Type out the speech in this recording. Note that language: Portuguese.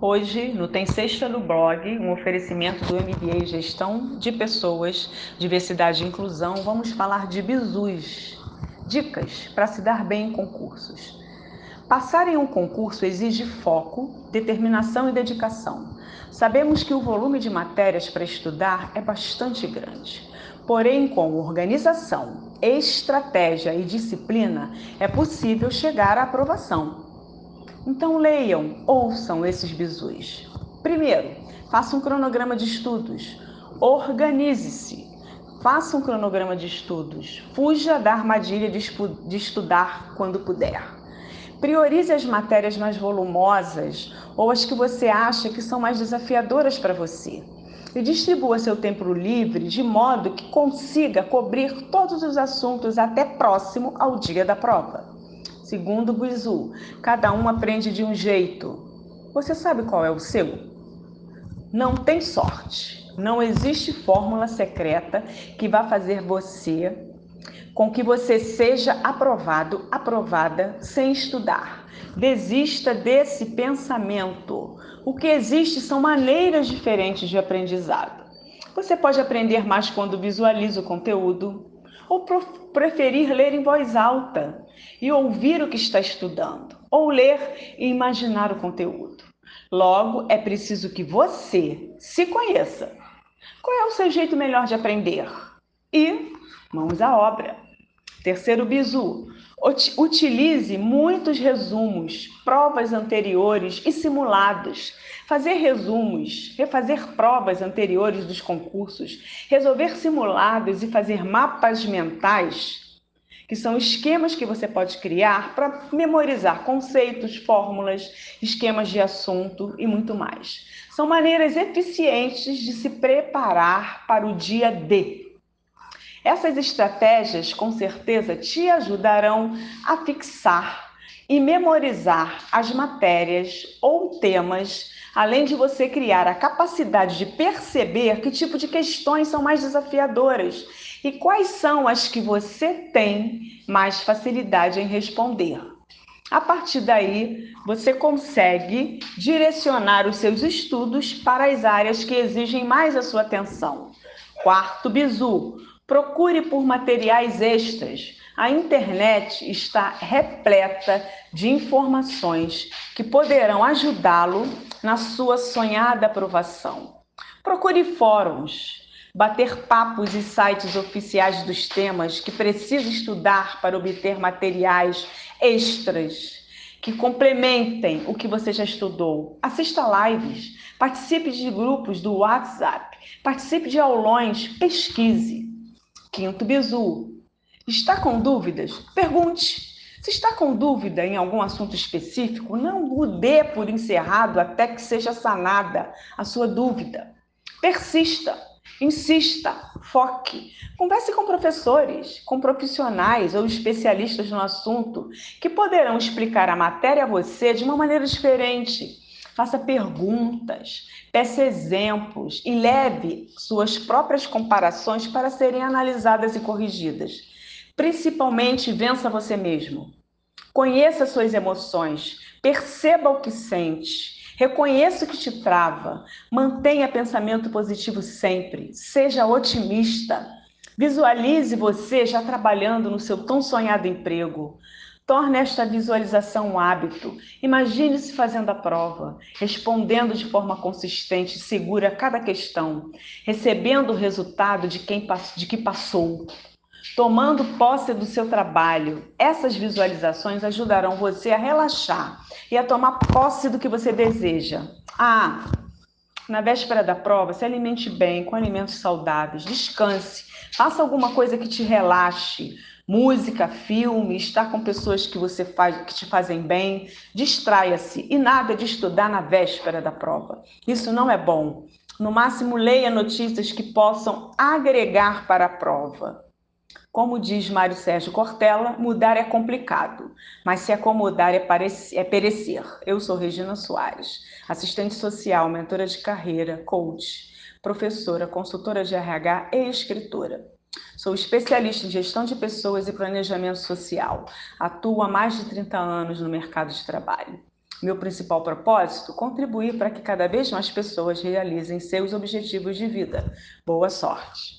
Hoje, no Tem Sexta no Blog, um oferecimento do MBA Gestão de Pessoas, Diversidade e Inclusão, vamos falar de bizus, dicas para se dar bem em concursos. Passar em um concurso exige foco, determinação e dedicação. Sabemos que o volume de matérias para estudar é bastante grande. Porém, com organização, estratégia e disciplina, é possível chegar à aprovação. Então leiam, ouçam esses bisus. Primeiro, faça um cronograma de estudos. Organize-se. Faça um cronograma de estudos. Fuja da armadilha de, de estudar quando puder. Priorize as matérias mais volumosas ou as que você acha que são mais desafiadoras para você. E distribua seu tempo livre de modo que consiga cobrir todos os assuntos até próximo ao dia da prova. Segundo Guizu, cada um aprende de um jeito. Você sabe qual é o seu? Não tem sorte. Não existe fórmula secreta que vá fazer você com que você seja aprovado, aprovada sem estudar. Desista desse pensamento. O que existe são maneiras diferentes de aprendizado. Você pode aprender mais quando visualiza o conteúdo, ou preferir ler em voz alta e ouvir o que está estudando, ou ler e imaginar o conteúdo. Logo, é preciso que você se conheça. Qual é o seu jeito melhor de aprender? E mãos à obra. Terceiro bizu, Utilize muitos resumos, provas anteriores e simulados. Fazer resumos, refazer provas anteriores dos concursos, resolver simulados e fazer mapas mentais, que são esquemas que você pode criar para memorizar conceitos, fórmulas, esquemas de assunto e muito mais. São maneiras eficientes de se preparar para o dia D, essas estratégias, com certeza, te ajudarão a fixar e memorizar as matérias ou temas, além de você criar a capacidade de perceber que tipo de questões são mais desafiadoras e quais são as que você tem mais facilidade em responder. A partir daí, você consegue direcionar os seus estudos para as áreas que exigem mais a sua atenção. Quarto bizu, Procure por materiais extras. A internet está repleta de informações que poderão ajudá-lo na sua sonhada aprovação. Procure fóruns, bater papos e sites oficiais dos temas que precisa estudar para obter materiais extras que complementem o que você já estudou. Assista lives, participe de grupos do WhatsApp, participe de aulões, pesquise. Quinto bizu. Está com dúvidas? Pergunte. Se está com dúvida em algum assunto específico, não o dê por encerrado até que seja sanada a sua dúvida. Persista, insista, foque. Converse com professores, com profissionais ou especialistas no assunto que poderão explicar a matéria a você de uma maneira diferente faça perguntas, peça exemplos e leve suas próprias comparações para serem analisadas e corrigidas. Principalmente, vença você mesmo. Conheça suas emoções, perceba o que sente, reconheça o que te trava, mantenha pensamento positivo sempre, seja otimista. Visualize você já trabalhando no seu tão sonhado emprego. Torne esta visualização um hábito. Imagine-se fazendo a prova, respondendo de forma consistente e segura cada questão, recebendo o resultado de quem de que passou, tomando posse do seu trabalho. Essas visualizações ajudarão você a relaxar e a tomar posse do que você deseja. Ah, na véspera da prova, se alimente bem, com alimentos saudáveis, descanse, faça alguma coisa que te relaxe música, filme, estar com pessoas que você faz, que te fazem bem, distraia-se e nada de estudar na véspera da prova. Isso não é bom. No máximo, leia notícias que possam agregar para a prova. Como diz Mário Sérgio Cortella, mudar é complicado, mas se acomodar é, é perecer. Eu sou Regina Soares, assistente social, mentora de carreira, coach, professora, consultora de RH e escritora. Sou especialista em gestão de pessoas e planejamento social. Atuo há mais de 30 anos no mercado de trabalho. Meu principal propósito? Contribuir para que cada vez mais pessoas realizem seus objetivos de vida. Boa sorte!